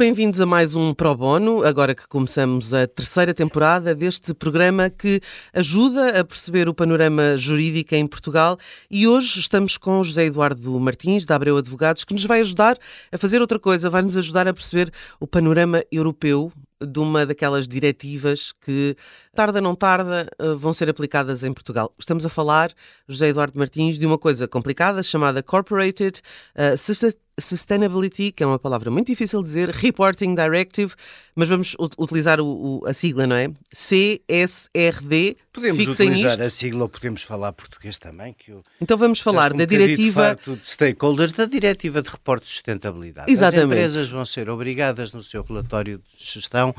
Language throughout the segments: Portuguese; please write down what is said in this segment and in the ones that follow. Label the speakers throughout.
Speaker 1: Bem-vindos a mais um Pro Bono, agora que começamos a terceira temporada deste programa que ajuda a perceber o panorama jurídico em Portugal e hoje estamos com José Eduardo Martins, da Abreu Advogados, que nos vai ajudar a fazer outra coisa, vai nos ajudar a perceber o panorama europeu de uma daquelas diretivas que, tarda não tarda, eh, vão ser aplicadas em Portugal. Estamos a falar, José Eduardo Martins, de uma coisa complicada chamada Corporated uh, Sustainability, que é uma palavra muito difícil de dizer, Reporting Directive, mas vamos utilizar o, o, a sigla, não é? CSRD.
Speaker 2: Podemos
Speaker 1: Fixem
Speaker 2: utilizar
Speaker 1: isto.
Speaker 2: a sigla ou podemos falar português também. Que eu
Speaker 1: Então vamos falar
Speaker 2: um
Speaker 1: da diretiva.
Speaker 2: De, de stakeholders, da diretiva de reporte de sustentabilidade.
Speaker 1: Exatamente.
Speaker 2: As empresas vão ser obrigadas no seu relatório de gestão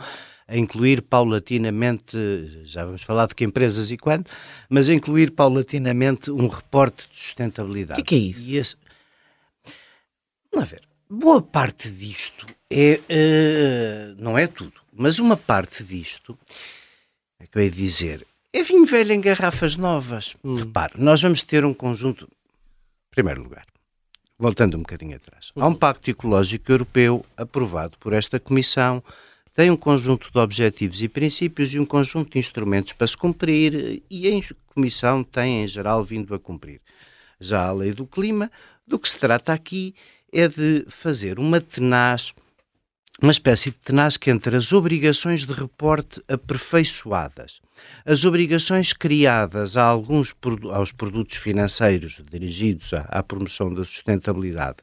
Speaker 2: a incluir paulatinamente, já vamos falar de que empresas e quando, mas a incluir paulatinamente um reporte de
Speaker 1: O
Speaker 2: sustentabilidade.
Speaker 1: que é, que é isso?
Speaker 2: Esse... Vamos ver. Boa parte disto é. eh, não é tudo, mas uma parte disto, é que eu ia dizer, é vinho velho em garrafas novas.
Speaker 1: Hum.
Speaker 2: Repare, nós vamos ter um conjunto. Em primeiro lugar, voltando um bocadinho atrás, há um Pacto Ecológico Europeu aprovado por esta Comissão. Tem um conjunto de objetivos e princípios e um conjunto de instrumentos para se cumprir, e a Comissão tem, em geral, vindo a cumprir. Já a lei do clima, do que se trata aqui é de fazer uma tenaz, uma espécie de tenaz que entre as obrigações de reporte aperfeiçoadas, as obrigações criadas a alguns aos produtos financeiros dirigidos à, à promoção da sustentabilidade,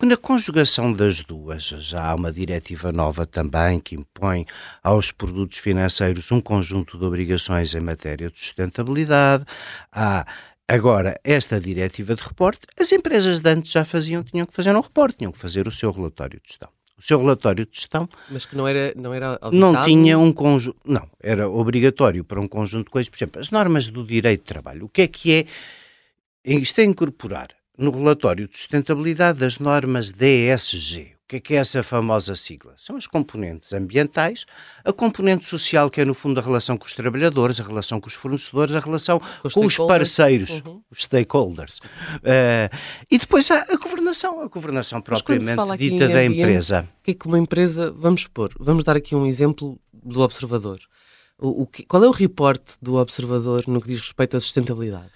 Speaker 2: na conjugação das duas, já há uma diretiva nova também que impõe aos produtos financeiros um conjunto de obrigações em matéria de sustentabilidade. Há agora esta diretiva de reporte. As empresas de antes já faziam, tinham que fazer um reporte, tinham que fazer o seu relatório de gestão. O seu relatório de gestão
Speaker 1: Mas que não era, não era
Speaker 2: não tinha um conjunto. Não, era obrigatório para um conjunto de coisas. Por exemplo, as normas do direito de trabalho. O que é que é? Isto é incorporar no relatório de sustentabilidade das normas DSG. O que é que é essa famosa sigla? São as componentes ambientais, a componente social, que é no fundo a relação com os trabalhadores, a relação com os fornecedores, a relação
Speaker 1: os
Speaker 2: com os parceiros,
Speaker 1: Uhum.
Speaker 2: os stakeholders. Eh, e depois há a governação, a governação propriamente dita da
Speaker 1: ambiente,
Speaker 2: empresa.
Speaker 1: O que é que uma empresa. Vamos supor, vamos dar aqui um exemplo do observador. O, o que- qual é o reporte do observador no que diz respeito à sustentabilidade?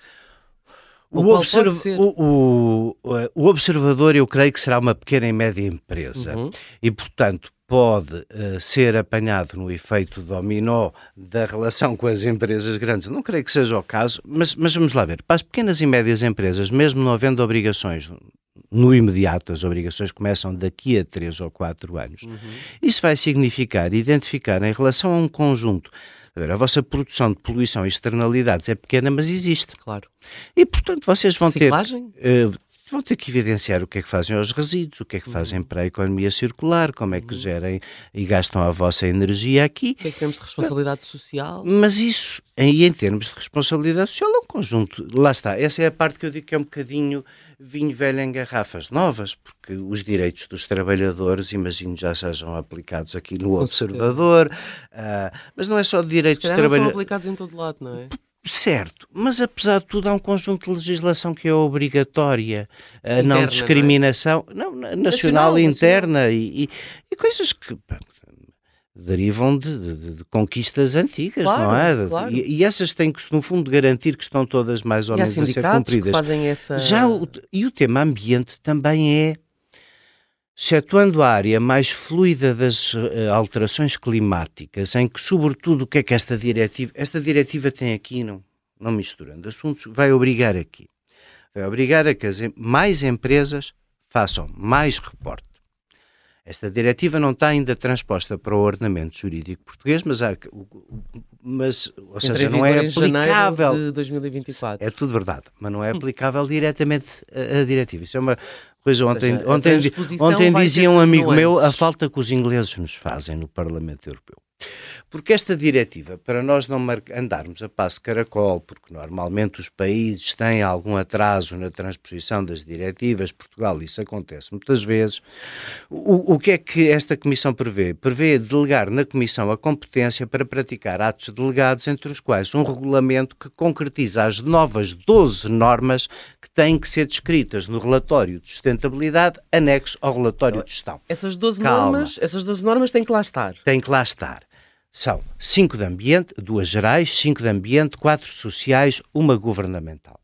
Speaker 2: O, observ- o- o- o observador, eu creio que será uma pequena e média empresa
Speaker 1: Uhum.
Speaker 2: e, portanto, pode eh, ser apanhado no efeito dominó da relação com as empresas grandes. Não creio que seja o caso, mas, mas vamos lá ver. Para as pequenas e médias empresas, mesmo não havendo obrigações no imediato, as obrigações começam daqui a três ou quatro anos,
Speaker 1: Uhum.
Speaker 2: isso vai significar identificar em relação a um conjunto. A vossa produção de poluição e externalidades é pequena, mas existe.
Speaker 1: Claro.
Speaker 2: E, portanto, vocês vão ter,
Speaker 1: Reciclagem?
Speaker 2: Vão ter que evidenciar o que é que fazem aos resíduos, o que é que fazem para a economia circular, como é que gerem e gastam a vossa energia aqui.
Speaker 1: O que é que temos de responsabilidade social?
Speaker 2: Mas isso, e em termos de responsabilidade social, é um conjunto. Lá está, essa é a parte que eu digo que é um bocadinho vinho velho em garrafas novas, porque os direitos dos trabalhadores, imagino, já sejam aplicados aqui no
Speaker 1: Com
Speaker 2: Observador, ah, mas não é só direitos
Speaker 1: não são
Speaker 2: trabalhadores.
Speaker 1: aplicados em todo lado, não é?
Speaker 2: Certo, mas apesar de tudo há um conjunto de legislação que é obrigatória, a
Speaker 1: Interna, não
Speaker 2: não
Speaker 1: é?
Speaker 2: discriminação, não, na- nacional,
Speaker 1: Nacional,
Speaker 2: interna E, e- e coisas que pá, derivam de, de- de conquistas antigas,
Speaker 1: Claro,
Speaker 2: não é?
Speaker 1: claro.
Speaker 2: E, e essas têm que, no fundo, garantir que estão todas mais ou menos a ser cumpridas.
Speaker 1: essa.
Speaker 2: Já o, e o tema ambiente também é, excetuando a área mais fluida das eh, alterações climáticas, em que, sobretudo, o que é que esta diretiva, esta diretiva tem aqui, não, não misturando assuntos, vai obrigar aqui, vai obrigar a que as mais empresas façam mais reporte. Esta diretiva não está ainda transposta para o ordenamento jurídico português, mas, há, mas ou
Speaker 1: Entra
Speaker 2: seja, não é aplicável.
Speaker 1: de 2024.
Speaker 2: É tudo verdade, mas não é aplicável diretamente a, a diretiva. Isso é uma coisa. Ontem,
Speaker 1: seja,
Speaker 2: ontem, ontem
Speaker 1: vai
Speaker 2: dizia um amigo meu a falta que os ingleses nos fazem no Parlamento Europeu. Porque esta diretiva, para nós não andarmos a passo caracol, porque normalmente os países têm algum atraso na transposição das diretivas, Portugal isso acontece muitas vezes, o, o que é que esta Comissão prevê? Prevê delegar na Comissão a competência para praticar atos delegados, entre os quais um regulamento que concretiza as novas 12 normas que têm que ser descritas no relatório de sustentabilidade anexo ao relatório de gestão.
Speaker 1: Essas 12 normas, essas 12 normas têm que lá estar.
Speaker 2: Têm que lá estar. São cinco de ambiente, duas gerais, cinco de ambiente, quatro sociais, uma governamental.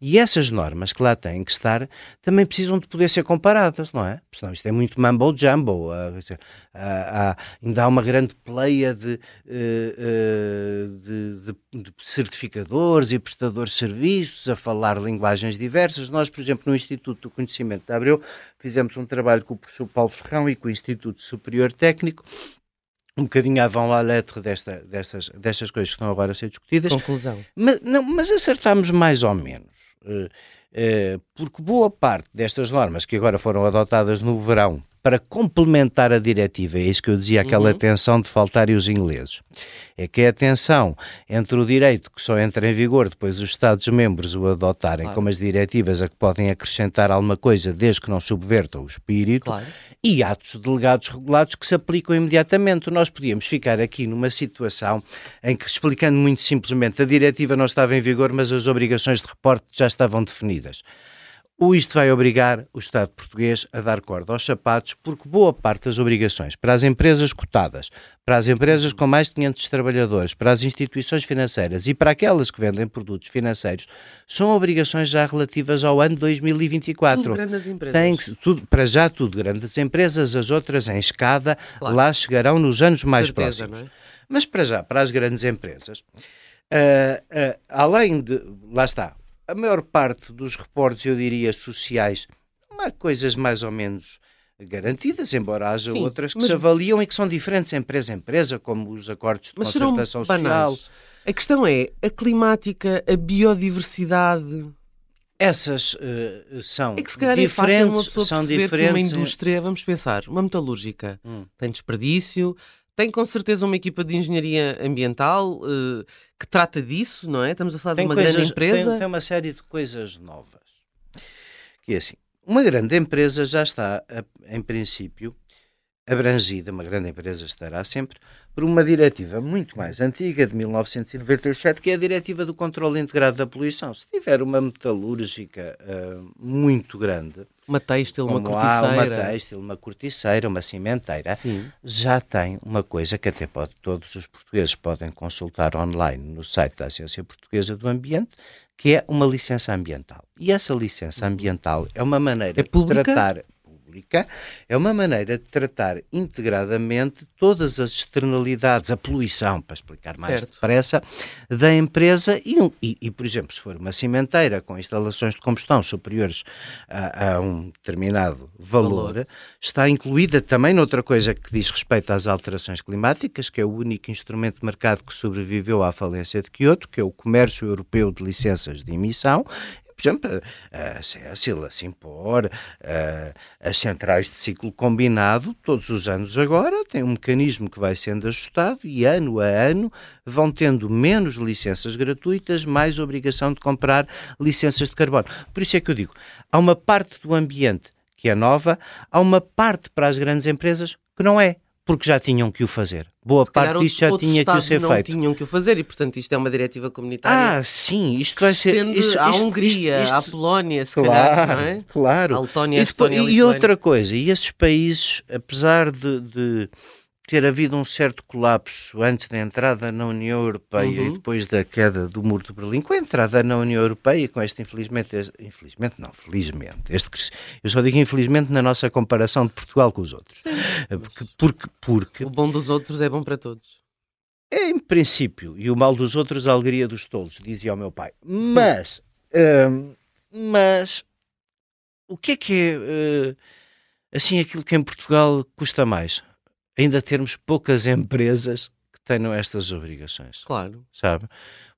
Speaker 2: E essas normas que lá têm que estar também precisam de poder ser comparadas, não é? Porque senão isto é muito mumbo-jumbo. Uh, uh, ainda há uma grande pleia de, uh, de, de, de, certificadores e prestadores de serviços a falar linguagens diversas. Nós, por exemplo, no Instituto do Conhecimento de Abreu, fizemos um trabalho com o professor Paulo Ferrão e com o Instituto Superior Técnico um bocadinho avant la lettre desta, destas, destas coisas que estão agora a ser discutidas.
Speaker 1: Conclusão.
Speaker 2: Mas, não, mas acertámos mais ou menos. Uh, uh, porque boa parte destas normas que agora foram adotadas no verão para complementar a diretiva, é isso que eu dizia, aquela uhum. tensão de faltarem os ingleses, é que é a tensão entre o direito que só entra em vigor depois os Estados-membros o adotarem claro. como as diretivas a que podem acrescentar alguma coisa desde que não subvertam o espírito, claro. e atos delegados regulados que se aplicam imediatamente. Nós podíamos ficar aqui numa situação em que, explicando muito simplesmente, a diretiva não estava em vigor, mas as obrigações de reporte já estavam definidas ou isto vai obrigar o Estado português a dar corda aos sapatos, porque boa parte das obrigações para as empresas cotadas, para as empresas com mais de 500 trabalhadores, para as instituições financeiras e para aquelas que vendem produtos financeiros, são obrigações já relativas ao ano 2024. Tudo
Speaker 1: grandes empresas.
Speaker 2: Tem que, tudo, para já tudo grandes empresas, as outras em escada, claro. lá chegarão nos anos mais certeza, próximos. É? Mas para já, para as grandes empresas, uh, uh, além de, lá está, a maior parte dos reportes, eu diria, sociais, há coisas mais ou menos garantidas, embora haja Sim, outras que mas... se avaliam e que são diferentes empresa a empresa, como os acordos de mas concertação social.
Speaker 1: A questão é a climática, a biodiversidade.
Speaker 2: Essas uh, são
Speaker 1: é que se calhar
Speaker 2: diferentes,
Speaker 1: é fácil uma pessoa
Speaker 2: são diferentes.
Speaker 1: que uma indústria, vamos pensar, uma metalúrgica, hum. tem desperdício, tem com certeza uma equipa de engenharia ambiental uh, que trata disso, não é? Estamos a falar tem de uma coisas, grande empresa.
Speaker 2: Tem, tem, uma série de coisas novas. Que é assim, uma grande empresa já está, em princípio, abrangida, uma grande empresa estará sempre, por uma diretiva muito mais antiga, de 1997, que é a Diretiva do Controlo Integrado da Poluição. Se tiver uma metalúrgica uh, muito grande,
Speaker 1: uma têxtil, uma corticeira,
Speaker 2: uma têxtil, uma corticeira, uma cimenteira, Sim. já tem uma coisa que até pode, todos os portugueses podem consultar online no site da Agência Portuguesa do Ambiente, que é uma licença ambiental. E essa licença ambiental é uma maneira
Speaker 1: é de
Speaker 2: tratar pública, é uma maneira de tratar integradamente todas as externalidades, a poluição, para explicar mais certo. depressa, da empresa e, e, e, por exemplo, se for uma cimenteira com instalações de combustão superiores a, a um determinado valor, valor, está incluída também noutra coisa que diz respeito às alterações climáticas, que é o único instrumento de mercado que sobreviveu à falência de Kyoto, que é o comércio europeu de licenças de emissão, por exemplo, a Cécil, a Simpor, as centrais de ciclo combinado, todos os anos agora, têm um mecanismo que vai sendo ajustado e ano a ano vão tendo menos licenças gratuitas, mais obrigação de comprar licenças de carbono. Por isso é que eu digo, há uma parte do ambiente que é nova, há uma parte para as grandes empresas que não é porque já tinham que o fazer. Boa Se parte disto já tinha que ser
Speaker 1: não
Speaker 2: feito.
Speaker 1: tinham que o fazer e, portanto, isto é uma diretiva comunitária.
Speaker 2: Ah, sim, isto vai ser.
Speaker 1: Isto, à Hungria, isto, isto, à Polónia, se claro, calhar, não é?
Speaker 2: Claro.
Speaker 1: À Letónia, e,
Speaker 2: Estónia, e outra coisa, e esses países, apesar de, de ter havido um certo colapso antes da entrada na União Europeia uhum. e depois da queda do muro de Berlim, com a entrada na União Europeia, com este infelizmente, este, infelizmente não, felizmente, este, eu só digo infelizmente na nossa comparação de Portugal com os outros, porque, porque, porque
Speaker 1: o bom dos outros é bom para todos.
Speaker 2: É em princípio, e o mal dos outros a alegria dos tolos, dizia o meu pai. Mas, hum, mas o que é que é uh, assim aquilo que em Portugal custa mais? Ainda termos poucas empresas que tenham estas obrigações.
Speaker 1: Claro.
Speaker 2: Sabe?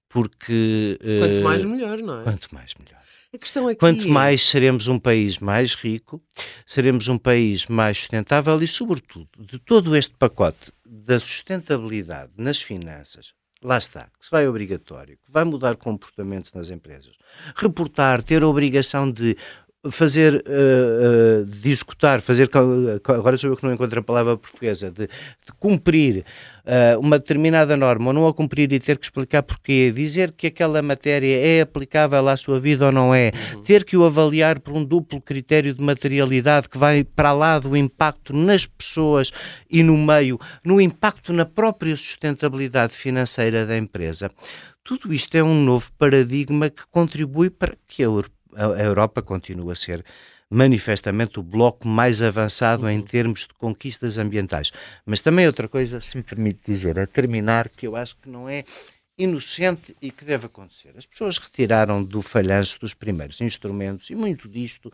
Speaker 2: Porque.
Speaker 1: Quanto uh, mais melhor, não é?
Speaker 2: Quanto mais melhor.
Speaker 1: A questão é que
Speaker 2: Quanto mais seremos um país mais rico, seremos um país mais sustentável e, sobretudo, de todo este pacote da sustentabilidade nas finanças, lá está, que se vai obrigatório, que vai mudar comportamentos nas empresas, reportar, ter a obrigação de fazer, uh, uh, de executar, fazer, agora sou eu que não encontro a palavra portuguesa, de, de cumprir uh, uma determinada norma ou não a cumprir e ter que explicar porquê, dizer que aquela matéria é aplicável à sua vida ou não é, uhum. ter que o avaliar por um duplo critério de materialidade que vai para lá do impacto nas pessoas e no meio, no impacto na própria sustentabilidade financeira da empresa. Tudo isto é um novo paradigma que contribui para que a a Europa continua a ser manifestamente o bloco mais avançado em uhum. termos de conquistas ambientais. Mas também outra coisa, se me permite dizer, a terminar, que eu acho que não é inocente e que deve acontecer. As pessoas retiraram do falhanço dos primeiros instrumentos e muito disto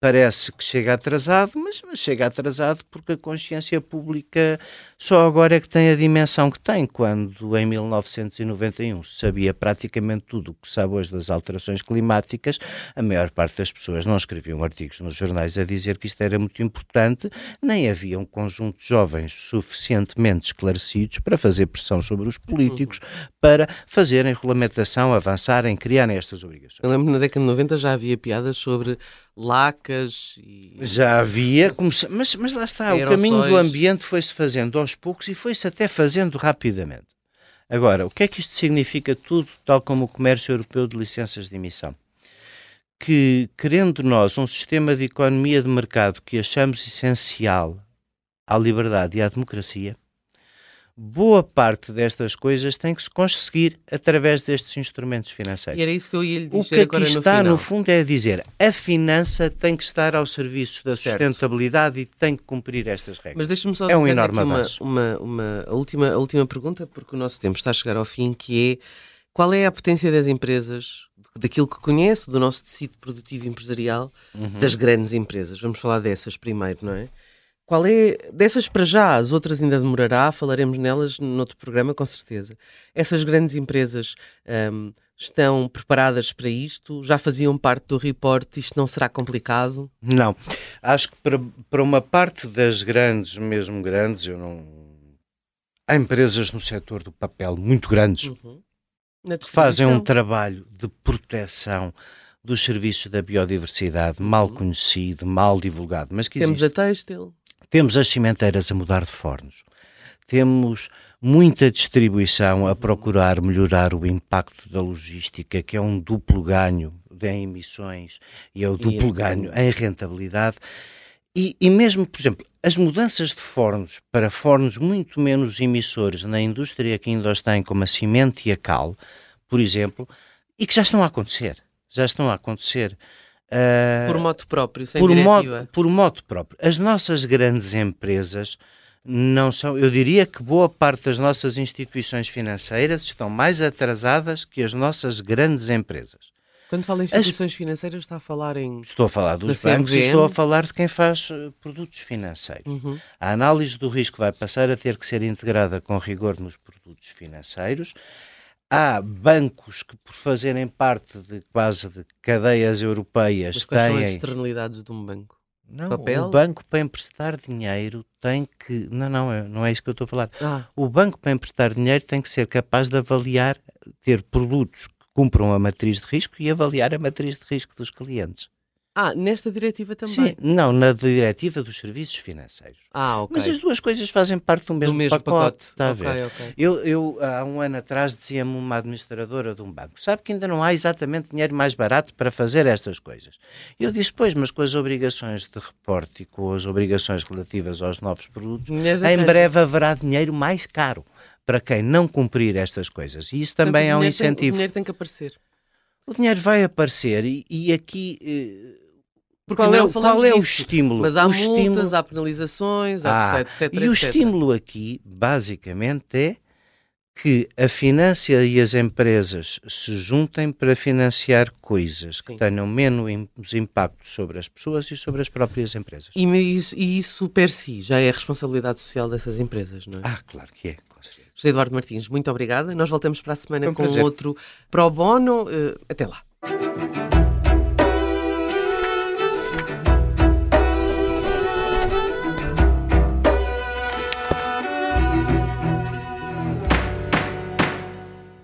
Speaker 2: parece que chega atrasado, mas, mas, chega atrasado porque a consciência pública só agora é que tem a dimensão que tem, quando em 1991 se sabia praticamente tudo o que sabe hoje das alterações climáticas, a maior parte das pessoas não escreviam artigos nos jornais a dizer que isto era muito importante, nem havia um conjunto de jovens suficientemente esclarecidos para fazer pressão sobre os políticos para fazerem regulamentação, avançarem, criarem estas obrigações.
Speaker 1: Eu lembro que na década de 90 já havia piadas sobre lacas e...
Speaker 2: Já havia, mas, mas lá está, Aerossóis. o caminho do ambiente foi-se fazendo aos poucos e foi-se até fazendo rapidamente. Agora, o que é que isto significa tudo, tal como o comércio europeu de licenças de emissão? Que, querendo nós um sistema de economia de mercado que achamos essencial à liberdade e à democracia, boa parte destas coisas tem que se conseguir através destes instrumentos financeiros.
Speaker 1: E era isso que eu ia lhe dizer
Speaker 2: O que aqui está,
Speaker 1: no,
Speaker 2: no, fundo, é dizer a finança tem que estar ao serviço da certo. sustentabilidade e tem que cumprir estas regras.
Speaker 1: Mas deixe-me só
Speaker 2: é um enorme
Speaker 1: uma, uma, uma, a, última, a última pergunta, porque o nosso tempo está a chegar ao fim, que é qual é a potência das empresas, daquilo que conhece, do nosso tecido produtivo empresarial, uhum. das grandes empresas? Vamos falar dessas primeiro, não é? Qual é, dessas para já, as outras ainda demorará, falaremos nelas noutro programa, com certeza. Essas grandes empresas um, estão preparadas para isto? Já faziam parte do report? Isto não será complicado?
Speaker 2: Não. Acho que para, para uma parte das grandes, mesmo grandes, eu não. Há empresas no setor do papel muito grandes uhum. que fazem um trabalho de proteção dos serviços da biodiversidade mal uhum. conhecido, mal divulgado. Mas que
Speaker 1: Temos a têxtil.
Speaker 2: Temos as cimenteiras a mudar de fornos. Temos muita distribuição a procurar melhorar o impacto da logística, que é um duplo ganho em emissões e é o duplo ganho em rentabilidade. E, e, mesmo, por exemplo, as mudanças de fornos para fornos muito menos emissores na indústria que ainda os tem, como a cimento e a cal, por exemplo, e que já estão a acontecer. Já estão a acontecer.
Speaker 1: Uh, por moto próprio, sem
Speaker 2: por
Speaker 1: diretiva.
Speaker 2: Moto, por moto próprio. As nossas grandes empresas não são, eu diria que boa parte das nossas instituições financeiras estão mais atrasadas que as nossas grandes empresas.
Speaker 1: Quando fala em instituições As... financeiras, está a falar em.
Speaker 2: Estou a falar dos bancos CMVM? e estou a falar de quem faz uh, produtos financeiros. Uhum. A análise do risco vai passar a ter que ser integrada com rigor nos produtos financeiros há bancos que, por fazerem parte de quase de cadeias europeias,
Speaker 1: Mas quais
Speaker 2: têm.
Speaker 1: são as externalidades de um banco?
Speaker 2: Não, Papel? o banco para emprestar dinheiro tem que. Não, não, é, não é isso que eu estou a falar. Ah. O banco para emprestar dinheiro tem que ser capaz de avaliar, ter produtos que cumpram a matriz de risco e avaliar a matriz de risco dos clientes.
Speaker 1: Ah, nesta diretiva também?
Speaker 2: Sim, não, na diretiva dos serviços financeiros.
Speaker 1: Ah, ok.
Speaker 2: Mas as duas coisas fazem parte do mesmo,
Speaker 1: do mesmo
Speaker 2: pacote,
Speaker 1: pacote.
Speaker 2: Está
Speaker 1: okay,
Speaker 2: a ver?
Speaker 1: Okay.
Speaker 2: Eu, eu, há um ano atrás, dizia-me uma administradora de um banco: sabe que ainda não há exatamente dinheiro mais barato para fazer estas coisas. Eu disse: pois, mas com as obrigações de reporte e com as obrigações relativas aos novos produtos, em breve haverá dinheiro mais caro para quem não cumprir estas coisas. E isso também Portanto, é um incentivo. Tem, o
Speaker 1: dinheiro tem que aparecer.
Speaker 2: O dinheiro vai aparecer e, e aqui. Eh, porque qual, é, qual é o estímulo?
Speaker 1: Mas há
Speaker 2: o
Speaker 1: multas,
Speaker 2: estímulo...
Speaker 1: há penalizações, há ah, etc, etc.
Speaker 2: E o estímulo aqui, basicamente, é que a finança e as empresas se juntem para financiar coisas Sim. que tenham menos impacto sobre as pessoas e sobre as próprias empresas.
Speaker 1: E isso, e isso per si já é a responsabilidade social dessas empresas, não é?
Speaker 2: Ah, claro que é.
Speaker 1: José Eduardo Martins, muito obrigada. Nós voltamos para a semana um com prazer. outro Pro Bono. Uh, até lá.